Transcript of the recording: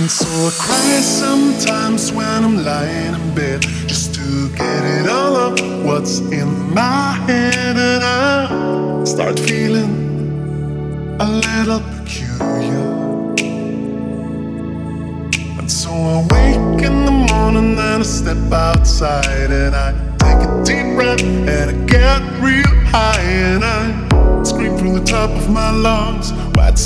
And so I cry sometimes when I'm lying in bed just to get it all up what's in my head, and I start feeling a little peculiar. And so I wake in the morning and I step outside and I take a deep breath and I get real high and I scream from the top of my lungs, What's